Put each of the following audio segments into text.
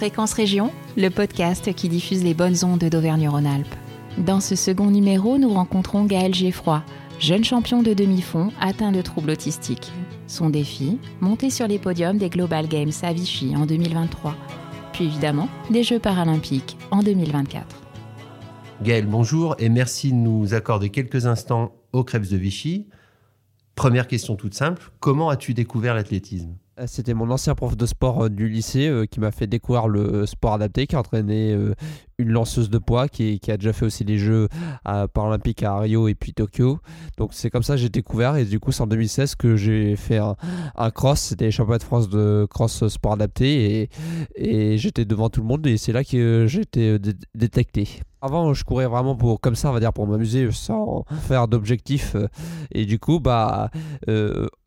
Fréquence Région, le podcast qui diffuse les bonnes ondes d'Auvergne-Rhône-Alpes. Dans ce second numéro, nous rencontrons Gaël Geffroy, jeune champion de demi-fond atteint de troubles autistiques. Son défi, monter sur les podiums des Global Games à Vichy en 2023, puis évidemment des Jeux paralympiques en 2024. Gaël, bonjour et merci de nous accorder quelques instants au Krebs de Vichy. Première question toute simple, comment as-tu découvert l'athlétisme? C'était mon ancien prof de sport euh, du lycée euh, qui m'a fait découvrir le sport adapté, qui a entraîné une lanceuse de poids, qui, a déjà fait aussi les Jeux paralympiques à Rio et puis Tokyo. Donc c'est comme ça que j'ai découvert et du coup c'est en 2016 que j'ai fait un, cross, c'était les championnats de France de cross sport adapté et, j'étais devant tout le monde et c'est là que j'ai été détecté. Avant, je courais vraiment pour comme ça, on va dire, pour m'amuser, sans faire d'objectifs. Et du coup, bah,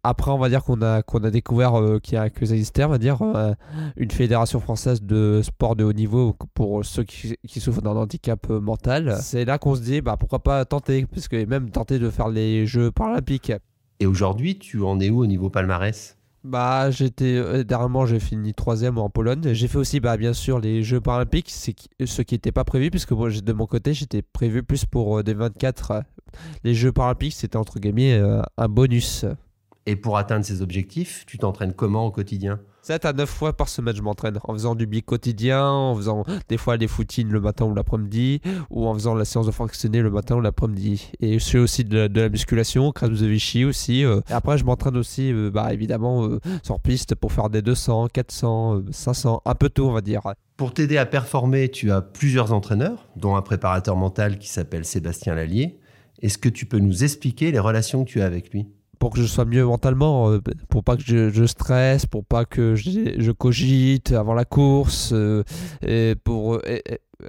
après, on va dire qu'on a, découvert euh, qu'il y a, que ça existait, on va dire, euh, une fédération française de sport de haut niveau pour ceux qui, souffrent d'un handicap euh, mental. C'est là qu'on se dit, bah, pourquoi pas tenter, parce que même tenter de faire les Jeux paralympiques. Et aujourd'hui, tu en es où au niveau palmarès? Bah, j'étais dernièrement j'ai fini troisième en Pologne. J'ai fait aussi bah bien sûr les Jeux paralympiques, c'est ce qui n'était pas prévu puisque moi de mon côté j'étais prévu plus pour des 24. Les Jeux paralympiques c'était entre guillemets un bonus. Et pour atteindre ces objectifs, tu t'entraînes comment au quotidien? 7 à 9 fois par semaine, je m'entraîne en faisant du bic quotidien, en faisant des fois des footings le matin ou l'après-midi, ou en faisant la séance de fractionné le matin ou l'après-midi. Et je fais aussi de, la musculation, crème de Vichy aussi. Euh. Après, je m'entraîne aussi, euh, bah, évidemment, euh, sur piste pour faire des 200, 400, 500, un peu tout, on va dire. Pour t'aider à performer, tu as plusieurs entraîneurs, dont un préparateur mental qui s'appelle Sébastien Lallier. Est-ce que tu peux nous expliquer les relations que tu as avec lui? Pour que je sois mieux mentalement, euh, pour pas que je, stresse, pour pas que je, cogite avant la course, euh, et pour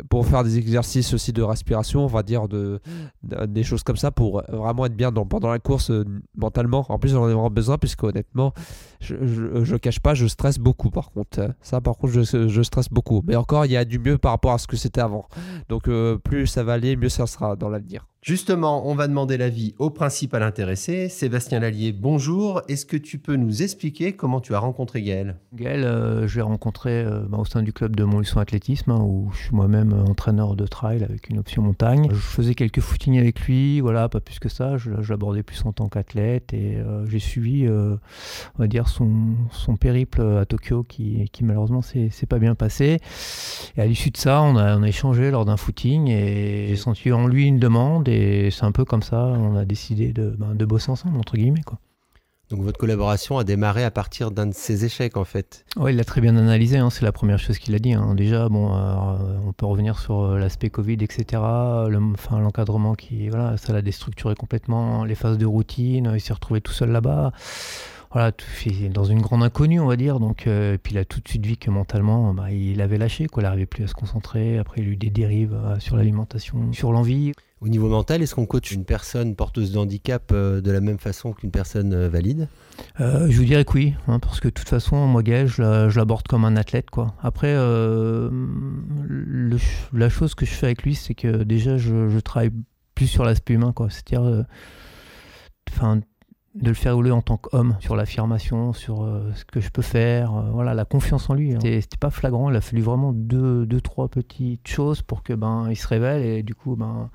pour faire des exercices aussi de respiration, on va dire de, des choses comme ça pour vraiment être bien dans, pendant la course euh, mentalement. En plus, j'en ai vraiment besoin puisque honnêtement, je, je, cache pas, je stresse beaucoup par contre. Ça, par contre, je, je, stresse beaucoup. Mais encore, il y a du mieux par rapport à ce que c'était avant. Donc, plus ça va aller, mieux ça sera dans l'avenir. Justement, on va demander l'avis au principal intéressé. Sébastien Lallier, bonjour. Est-ce que tu peux nous expliquer comment tu as rencontré Gaël? Gaël, euh, je l'ai rencontré euh, bah, au sein du club de Montluçon Athlétisme, hein, où je suis moi-même euh, entraîneur de trail avec une option montagne. Je faisais quelques footings avec lui, voilà, pas plus que ça. Je, l'abordais plus en tant qu'athlète et j'ai suivi, on va dire, son, périple à Tokyo qui, qui malheureusement s'est pas bien passé. Et à l'issue de ça, on a, échangé lors d'un footing et j'ai senti en lui une demande c'est un peu comme ça, on a décidé de, ben, de bosser ensemble, entre guillemets. Quoi. Donc votre collaboration a démarré à partir d'un de ces échecs en fait. Oui, il l'a très bien analysé, hein, c'est la première chose qu'il a dit. Hein. Déjà, bon, euh, on peut revenir sur euh, l'aspect Covid, etc. enfin, l'encadrement qui, voilà, ça l'a déstructuré complètement, les phases de routine, il s'est retrouvé tout seul là-bas voilà, dans une grande inconnue, on va dire. Donc, euh, puis il a tout de suite vu que mentalement, bah, il avait lâché, quoi. Il n'arrivait plus à se concentrer. Après, il a eu des dérives sur l'alimentation, sur l'envie. Au niveau mental, est-ce qu'on coach une personne porteuse de handicap euh, de la même façon qu'une personne euh, valide? Euh, Je vous dirais que oui, hein, parce que de toute façon, moi, Gaël, je l'aborde comme un athlète. Quoi. Après, la chose que je fais avec lui, c'est que déjà, je, travaille plus sur l'aspect humain, c'est-à-dire enfin, de le faire rouler en tant qu'homme, sur l'affirmation, sur ce que je peux faire, voilà, la confiance en lui. Hein. C'était pas flagrant, il a fallu vraiment deux, deux, trois petites choses pour que ben il se révèle et du coup ben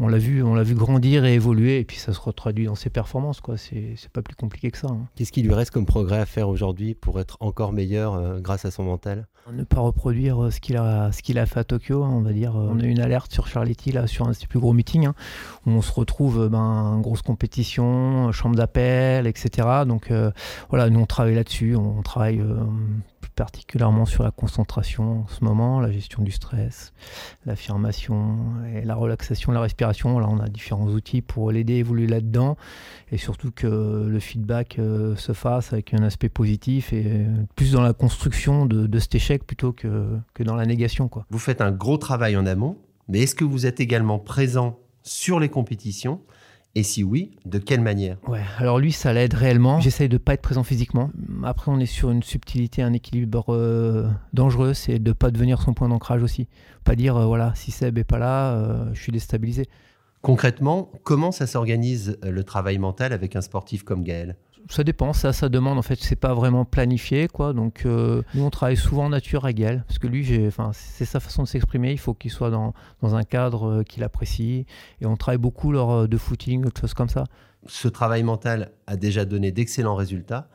on l'a vu, on l'a vu grandir et évoluer, et puis ça se retraduit dans ses performances. Quoi. C'est, pas plus compliqué que ça. Hein. Qu'est-ce qui lui reste comme progrès à faire aujourd'hui pour être encore meilleur euh, grâce à son mental? Ne pas reproduire euh, ce qu'il a, ce qu'il a fait à Tokyo. Hein, on va dire, euh, on a eu une alerte sur Charletti là, sur un de ses plus gros meetings, hein, où on se retrouve ben, grosse compétition, chambre d'appel, etc. Donc voilà, nous on travaille là-dessus, on travaille particulièrement sur la concentration en ce moment, la gestion du stress, l'affirmation et la relaxation, la respiration. Là, on a différents outils pour l'aider à évoluer là-dedans et surtout que le feedback euh, se fasse avec un aspect positif et plus dans la construction de, cet échec plutôt que, dans la négation. Vous faites un gros travail en amont, mais est-ce que vous êtes également présent sur les compétitions et si oui, de quelle manière? Ouais, alors lui, ça l'aide réellement. J'essaye de pas être présent physiquement. Après, on est sur une subtilité, un équilibre euh, dangereux, c'est de pas devenir son point d'ancrage aussi. Pas dire, euh, voilà, si Seb est pas là, euh, je suis déstabilisé. Concrètement, comment ça s'organise le travail mental avec un sportif comme Gaël? Ça dépend, ça, ça demande en fait, c'est pas vraiment planifié quoi. Donc euh, nous on travaille souvent en nature avec Gaël, parce que lui, enfin, c'est sa façon de s'exprimer. Il faut qu'il soit dans, dans, un cadre euh, qu'il apprécie, et on travaille beaucoup lors euh, de footing, autre choses comme ça. Ce travail mental a déjà donné d'excellents résultats,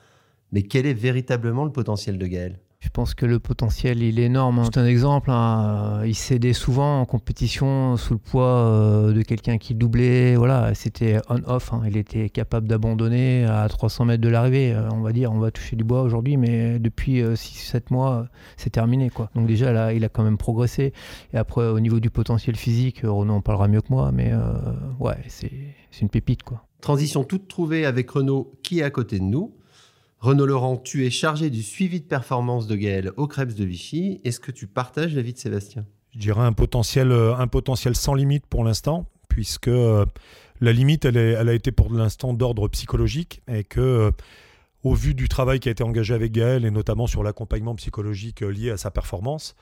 mais quel est véritablement le potentiel de Gaël? Je pense que le potentiel, il est énorme. C'est un exemple, hein. il cédait souvent en compétition sous le poids euh, de quelqu'un qui doublait. Voilà, c'était on-off. Hein. Il était capable d'abandonner à 300 mètres de l'arrivée. Euh, on va dire, on va toucher du bois aujourd'hui, mais depuis 6-7 euh, mois, c'est terminé. Donc déjà, là, il a quand même progressé. Et après, au niveau du potentiel physique, Renaud en parlera mieux que moi, mais ouais, c'est une pépite. Quoi. Transition toute trouvée avec Renaud qui est à côté de nous. Renaud Laurent, tu es chargé du suivi de performance de Gaël au Krebs de Vichy. Est-ce que tu partages l'avis de Sébastien? Je dirais un potentiel, euh, un potentiel sans limite pour l'instant, puisque euh, la limite, elle, elle, a été pour l'instant d'ordre psychologique et que, euh, au vu du travail qui a été engagé avec Gaël et notamment sur l'accompagnement psychologique lié à sa performance,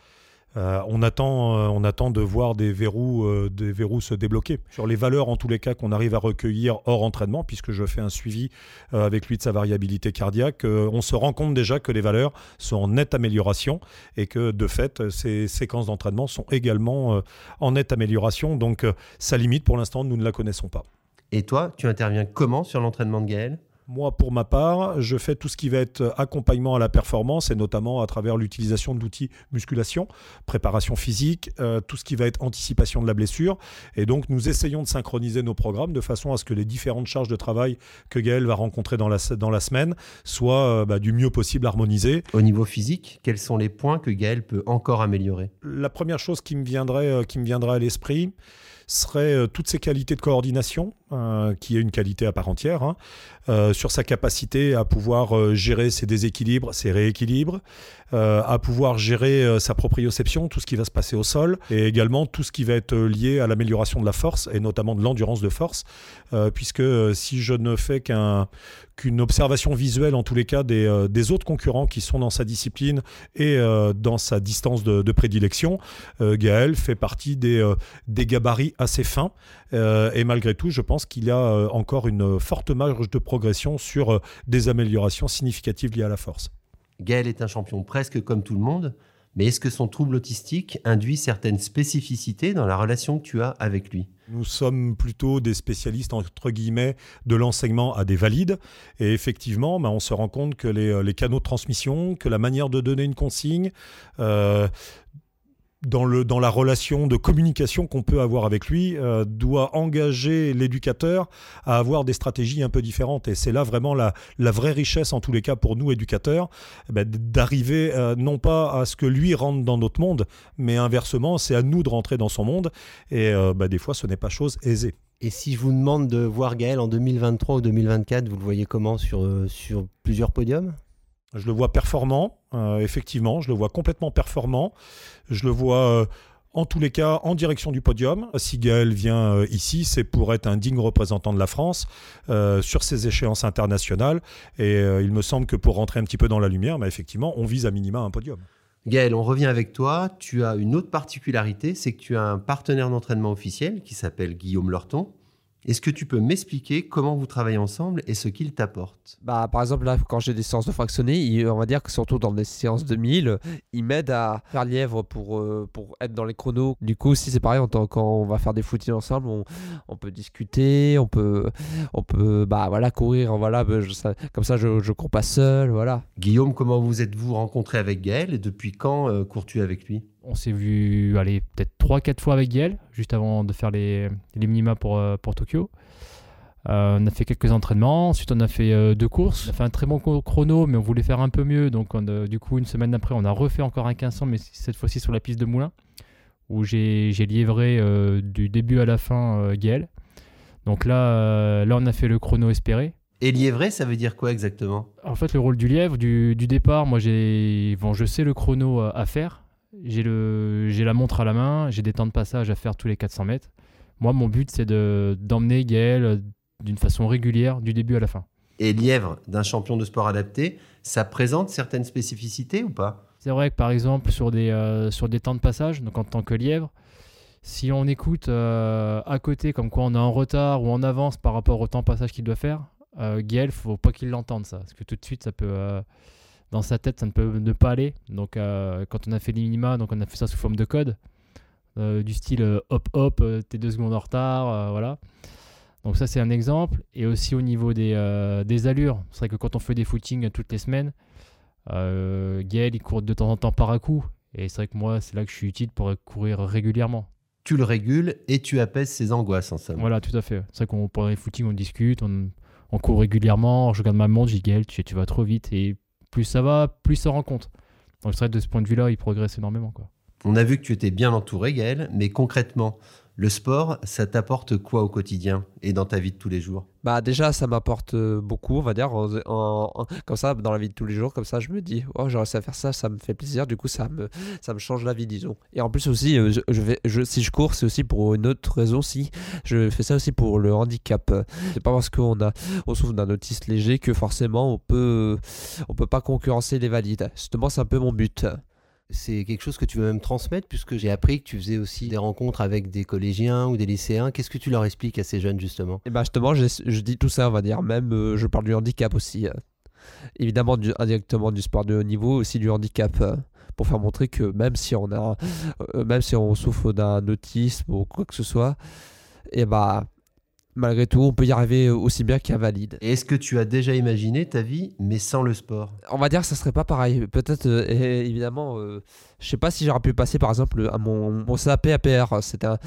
euh, on, attend, euh, on attend de voir des verrous, euh, des verrous se débloquer. Sur les valeurs, en tous les cas, qu'on arrive à recueillir hors entraînement, puisque je fais un suivi avec lui de sa variabilité cardiaque, on se rend compte déjà que les valeurs sont en nette amélioration et que, de fait, ces séquences d'entraînement sont également en nette amélioration. Donc, sa limite, pour l'instant, nous ne la connaissons pas. Et toi, tu interviens comment sur l'entraînement de Gaël? Moi, pour ma part, je fais tout ce qui va être accompagnement à la performance et notamment à travers l'utilisation d'outils musculation, préparation physique, euh, tout ce qui va être anticipation de la blessure. Et donc, nous essayons de synchroniser nos programmes de façon à ce que les différentes charges de travail que Gaël va rencontrer dans la, dans la semaine soient euh, bah, du mieux possible harmonisées. Au niveau physique, quels sont les points que Gaël peut encore améliorer? La première chose qui me viendrait, euh, qui me viendrait à l'esprit, serait toutes ses qualités de coordination, euh, qui est une qualité à part entière, hein, euh, sur sa capacité à pouvoir gérer ses déséquilibres, ses rééquilibres, à pouvoir gérer sa proprioception, tout ce qui va se passer au sol, et également tout ce qui va être lié à l'amélioration de la force, et notamment de l'endurance de force, puisque si je ne fais qu'un qu'une observation visuelle en tous les cas des, autres concurrents qui sont dans sa discipline et dans sa distance de, prédilection, Gaël fait partie des, gabarits assez fin. Euh, et malgré tout, je pense qu'il y a euh, encore une forte marge de progression sur euh, des améliorations significatives liées à la force. Gaël est un champion presque comme tout le monde, mais est-ce que son trouble autistique induit certaines spécificités dans la relation que tu as avec lui? Nous sommes plutôt des spécialistes, entre guillemets, de l'enseignement à des valides. Et effectivement, ben, on se rend compte que les, canaux de transmission, que la manière de donner une consigne, dans, le, dans la relation de communication qu'on peut avoir avec lui, euh, doit engager l'éducateur à avoir des stratégies un peu différentes. Et c'est là vraiment la, la, vraie richesse, en tous les cas pour nous éducateurs, eh ben, d'arriver euh, non pas à ce que lui rentre dans notre monde, mais inversement, c'est à nous de rentrer dans son monde. Et euh, ben, des fois, ce n'est pas chose aisée. Et si je vous demande de voir Gaël en 2023 ou 2024, vous le voyez comment sur, sur plusieurs podiums? Je le vois performant, euh, effectivement, je le vois complètement performant. Je le vois euh, en tous les cas en direction du podium. Si Gaël vient euh, ici, c'est pour être un digne représentant de la France sur ces échéances internationales. Et il me semble que pour rentrer un petit peu dans la lumière, bah, effectivement, on vise à minima un podium. Gaël, on revient avec toi. Tu as une autre particularité, c'est que tu as un partenaire d'entraînement officiel qui s'appelle Guillaume Lorton. Est-ce que tu peux m'expliquer comment vous travaillez ensemble et ce qu'il t'apporte? Bah, Par exemple, là, quand j'ai des séances de fractionné, on va dire que surtout dans des séances de 1000, il m'aide à faire lièvre pour, euh, pour être dans les chronos. Du coup, si c'est pareil, quand on va faire des footings ensemble, on, peut discuter, on peut, on peut bah, voilà, courir, voilà, bah, comme ça je ne cours pas seul. Voilà. Guillaume, comment vous êtes-vous rencontré avec Gaël et depuis quand euh, cours-tu avec lui? On s'est vu aller peut-être 3-4 fois avec Gaël, juste avant de faire les, les minima pour, euh, pour Tokyo. Euh, on a fait quelques entraînements, ensuite on a fait euh, deux courses. On a fait un très bon chrono, mais on voulait faire un peu mieux. Donc du coup, une semaine après, on a refait encore un 1500, mais cette fois-ci sur la piste de Moulin, où j'ai livré du début à la fin Gaël. Donc là, là, on a fait le chrono espéré. Et liévré, ça veut dire quoi exactement? En fait, le rôle du lièvre, du, du départ, moi, j'ai, bon, je sais le chrono à faire j'ai le j'ai la montre à la main, j'ai des temps de passage à faire tous les 400 mètres. Moi, mon but, c'est de d'emmener Gaël euh, d'une façon régulière du début à la fin. Et lièvre d'un champion de sport adapté, ça présente certaines spécificités ou pas? C'est vrai que par exemple sur des euh, sur des temps de passage, donc en tant que lièvre, si on écoute euh, à côté comme quoi on est en retard ou en avance par rapport au temps de passage qu'il doit faire, euh, Gaël, faut pas qu'il l'entende ça, parce que tout de suite, ça peut, dans sa tête, ça ne peut ne pas aller. Donc, euh, quand on a fait les minima, donc on a fait ça sous forme de code, euh, du style euh, hop hop, t'es deux secondes en retard, voilà. Donc ça, c'est un exemple. Et aussi au niveau des, euh, des allures, c'est vrai que quand on fait des footings toutes les semaines, euh, Gaël, il court de temps en temps par à coup. Et c'est vrai que moi, c'est là que je suis utile pour courir régulièrement. Tu le régules et tu apaises ses angoisses en somme. Voilà, tout à fait. C'est vrai qu'on pendant les footings, on discute, on, on court régulièrement. Je regarde ma montre, je dis Gaël, tu, tu vas trop vite. Et plus ça va, plus ça rend compte. Donc c'est vrai de ce point de vue-là, il progresse énormément. Quoi. On a vu que tu étais bien entouré, Gaël, mais concrètement, le sport, ça t'apporte quoi au quotidien et dans ta vie de tous les jours? Bah déjà ça m'apporte euh, beaucoup on va dire. En- comme ça dans la vie de tous les jours comme ça je me dis oh réussi à faire ça ça me fait plaisir. Du coup ça me ça me change la vie disons et en plus aussi euh, je, vais si je cours c'est aussi pour une autre raison si je fais ça aussi pour le handicap. C'est pas parce qu'on a on souffre d'un autisme léger que forcément on peut on peut pas concurrencer les valides. Justement c'est un peu mon but C'est quelque chose que tu veux même transmettre, puisque j'ai appris que tu faisais aussi des rencontres avec des collégiens ou des lycéens. Qu'est-ce que tu leur expliques à ces jeunes, justement? Et bah justement, je, dis tout ça, on va dire. Même, euh, je parle du handicap aussi. euh. Évidemment, indirectement du sport de haut niveau, aussi du handicap. euh, pour faire montrer que même si on a, même si on souffre d'un autisme ou quoi que ce soit, et bah malgré tout, on peut y arriver aussi bien qu'un valide. Et est-ce que tu as déjà imaginé ta vie, mais sans le sport? On va dire que ça serait pas pareil. Peut-être, euh, évidemment, euh, je sais pas si j'aurais pu passer par exemple à mon, mon CAP APR. Un,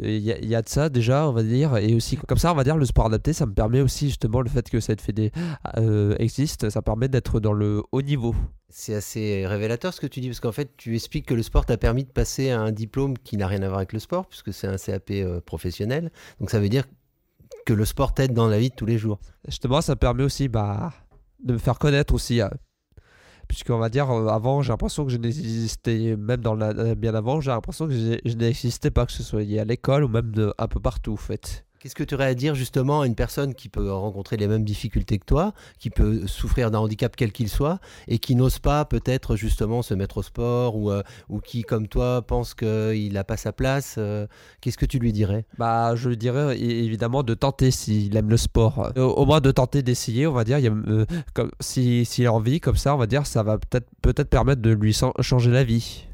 il y, a- il y a de ça déjà, on va dire, et aussi comme ça, on va dire le sport adapté, ça me permet aussi justement le fait que cette fédé euh, existe, ça permet d'être dans le haut niveau. C'est assez révélateur ce que tu dis, parce qu'en fait, tu expliques que le sport t'a permis de passer à un diplôme qui n'a rien à voir avec le sport, puisque c'est un CAP euh, professionnel. Donc ça veut dire que le sport t'aide dans la vie de tous les jours. Justement, ça me permet aussi bah, de me faire connaître aussi. euh, Puisqu'on va dire, euh, avant, j'ai l'impression que je n'existais, même dans la, euh, bien avant, j'ai l'impression que je, je n'existais pas, que ce soit à l'école ou même de, un peu partout, en fait. Qu'est-ce que tu aurais à dire justement à une personne qui peut rencontrer les mêmes difficultés que toi, qui peut souffrir d'un handicap quel qu'il soit, et qui n'ose pas peut-être justement se mettre au sport, ou, euh, ou qui, comme toi, pense qu'il n'a pas sa place euh, Qu'est-ce que tu lui dirais? Bah, je lui dirais évidemment de tenter s'il aime le sport. Euh, au moins de tenter d'essayer, on va dire. Si, s'il a envie, comme ça, on va dire, ça va peut-être peut-être permettre de lui changer la vie.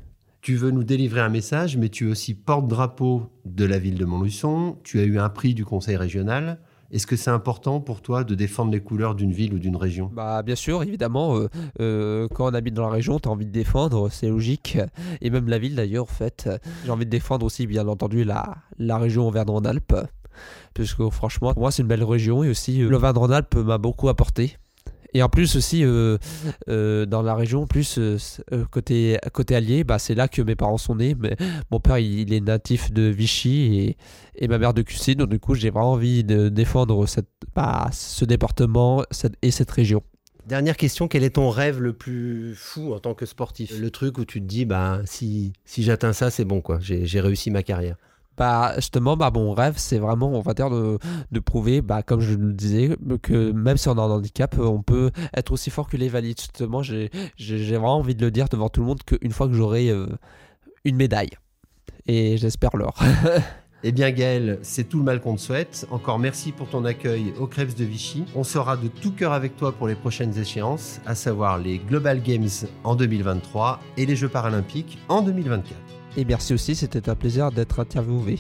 Tu veux nous délivrer un message, mais tu es aussi porte-drapeau de la ville de Montluçon. Tu as eu un prix du conseil régional. Est-ce que c'est important pour toi de défendre les couleurs d'une ville ou d'une région? Bah, bien sûr, évidemment, euh, euh, quand on habite dans la région, tu as envie de défendre, c'est logique. Et même la ville d'ailleurs, en fait. J'ai envie de défendre aussi, bien entendu, la, région Auvergne-Rhône-Alpes. Puisque franchement, pour moi, c'est une belle région et aussi euh, l'Auvergne-Rhône-Alpes m'a beaucoup apporté. Et en plus aussi, euh, euh, dans la région, plus euh, côté, côté allié, bah, c'est là que mes parents sont nés. Mais mon père, il, est natif de Vichy et, et ma mère de Cussy. Donc du coup, j'ai vraiment envie de défendre cette, bah, ce département et cette région. Dernière question, quel est ton rêve le plus fou en tant que sportif? Le truc où tu te dis, bah, si, si j'atteins ça, c'est bon, quoi. J'ai réussi ma carrière. Bah, justement, bah, mon rêve, c'est vraiment, on va dire, de, prouver, bah, comme je le disais, que même si on a un handicap, on peut être aussi fort que les valides. Justement, j'ai vraiment envie de le dire devant tout le monde qu'une fois que j'aurai euh, une médaille. Et j'espère l'or. Eh bien Gaël, c'est tout le mal qu'on te souhaite. Encore merci pour ton accueil au Krebs de Vichy. On sera de tout cœur avec toi pour les prochaines échéances, à savoir les Global Games en 2023 et les Jeux paralympiques en 2024. Et merci aussi, c'était un plaisir d'être interviewé.